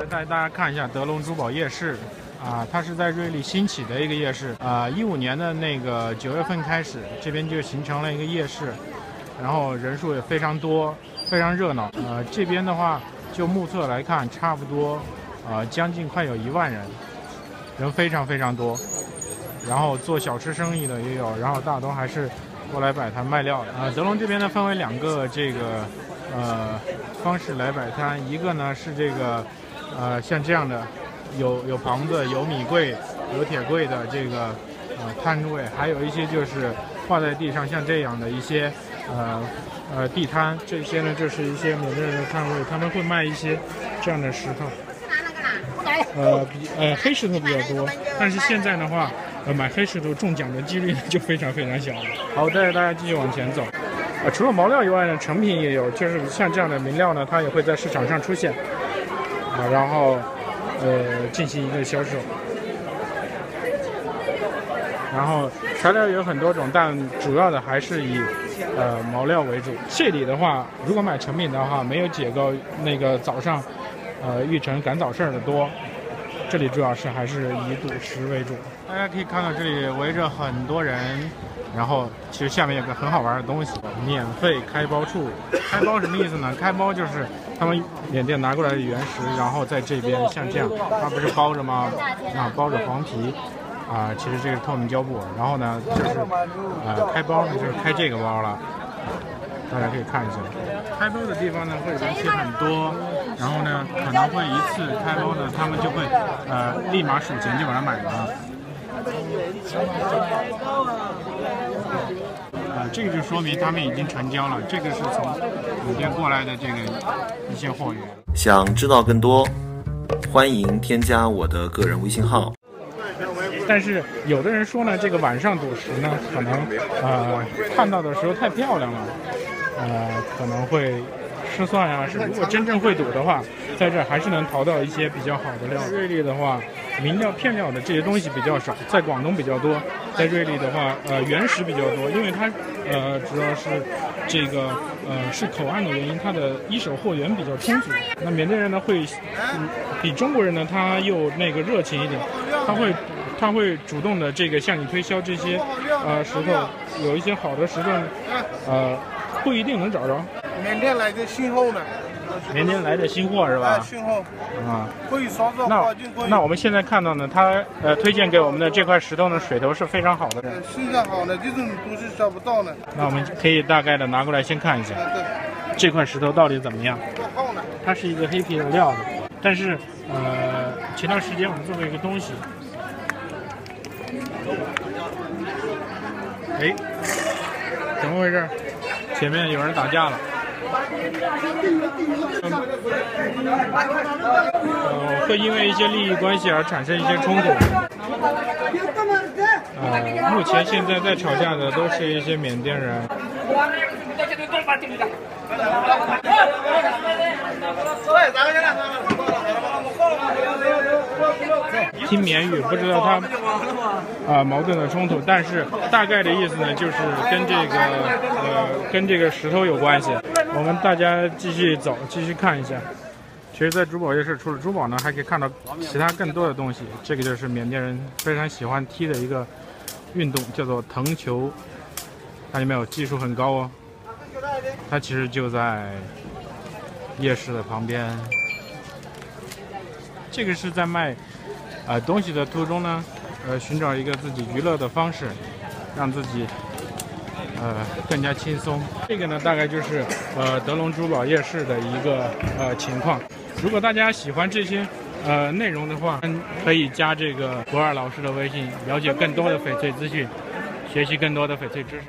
来带大家看一下德龙珠宝夜市，啊，它是在瑞丽新起的一个夜市，啊，一五年的那个九月份开始，这边就形成了一个夜市，然后人数也非常多，非常热闹。呃，这边的话，就目测来看，差不多，呃，将近快有一万人，人非常非常多。然后做小吃生意的也有，然后大多还是过来摆摊卖料的。啊，德龙这边呢分为两个这个呃方式来摆摊，一个呢是这个呃像这样的，有有棚子、有米柜、有铁柜的这个呃摊位，还有一些就是画在地上像这样的一些呃呃地摊，这些呢就是一些缅甸人的摊位，他们会卖一些这样的石头。呃，比呃黑石头比较多，但是现在的话，呃买黑石头中奖的几率就非常非常小了。好，带着大家继续往前走。呃，除了毛料以外呢，成品也有，就是像这样的名料呢，它也会在市场上出现，然后呃进行一个销售。然后材料有很多种，但主要的还是以呃毛料为主。这里的话，如果买成品的话，没有解构那个早上。呃，玉成赶早市的多，这里主要是还是以赌石为主。大家可以看到这里围着很多人，然后其实下面有个很好玩的东西，免费开包处。开包什么意思呢？开包就是他们缅甸拿过来的原石，然后在这边像这样，它不是包着吗？啊，包着黄皮，啊，其实这个是透明胶布。然后呢，就是呃，开包呢就是开这个包了。大家可以看一下，开包的地方呢会人气很多，然后呢可能会一次开包呢，他们就会呃立马数钱就把它买了。啊，这个就说明他们已经成交了。这个是从缅甸过来的这个一些货源。想知道更多，欢迎添加我的个人微信号。但是有的人说呢，这个晚上赌石呢，可能呃看到的时候太漂亮了。呃，可能会失算呀。是如果真正会赌的话，在这还是能淘到一些比较好的料。瑞丽的话，明料片料的这些东西比较少，在广东比较多。在瑞丽的话，呃，原石比较多，因为它呃主要是这个呃是口岸的原因，它的一手货源比较充足。那缅甸人呢会比中国人呢他又那个热情一点，他会他会主动的这个向你推销这些呃石头，有一些好的石头，呃。不一定能找着。缅甸来的新货呢？缅甸来的新货是吧？新货。啊。可以烧造那那我们现在看到呢，他呃推荐给我们的这块石头呢，水头是非常好的。现在好的这种都是找不到的。那我们可以大概的拿过来先看一下。这块石头到底怎么样？它是一个黑皮的料子，但是呃前段时间我们做过一个东西。哎，怎么回事？前面有人打架了，呃，会因为一些利益关系而产生一些冲突。呃，目前现在在吵架的都是一些缅甸人。听缅语不知道他啊矛盾的冲突，但是大概的意思呢，就是跟这个呃跟这个石头有关系。我们大家继续走，继续看一下。其实，在珠宝夜市除了珠宝呢，还可以看到其他更多的东西。这个就是缅甸人非常喜欢踢的一个运动，叫做藤球。看见没有？技术很高哦。它其实就在夜市的旁边。这个是在卖。啊，东西的途中呢，呃，寻找一个自己娱乐的方式，让自己呃更加轻松。这个呢，大概就是呃德龙珠宝夜市的一个呃情况。如果大家喜欢这些呃内容的话，可以加这个博尔老师的微信，了解更多的翡翠资讯，学习更多的翡翠知识。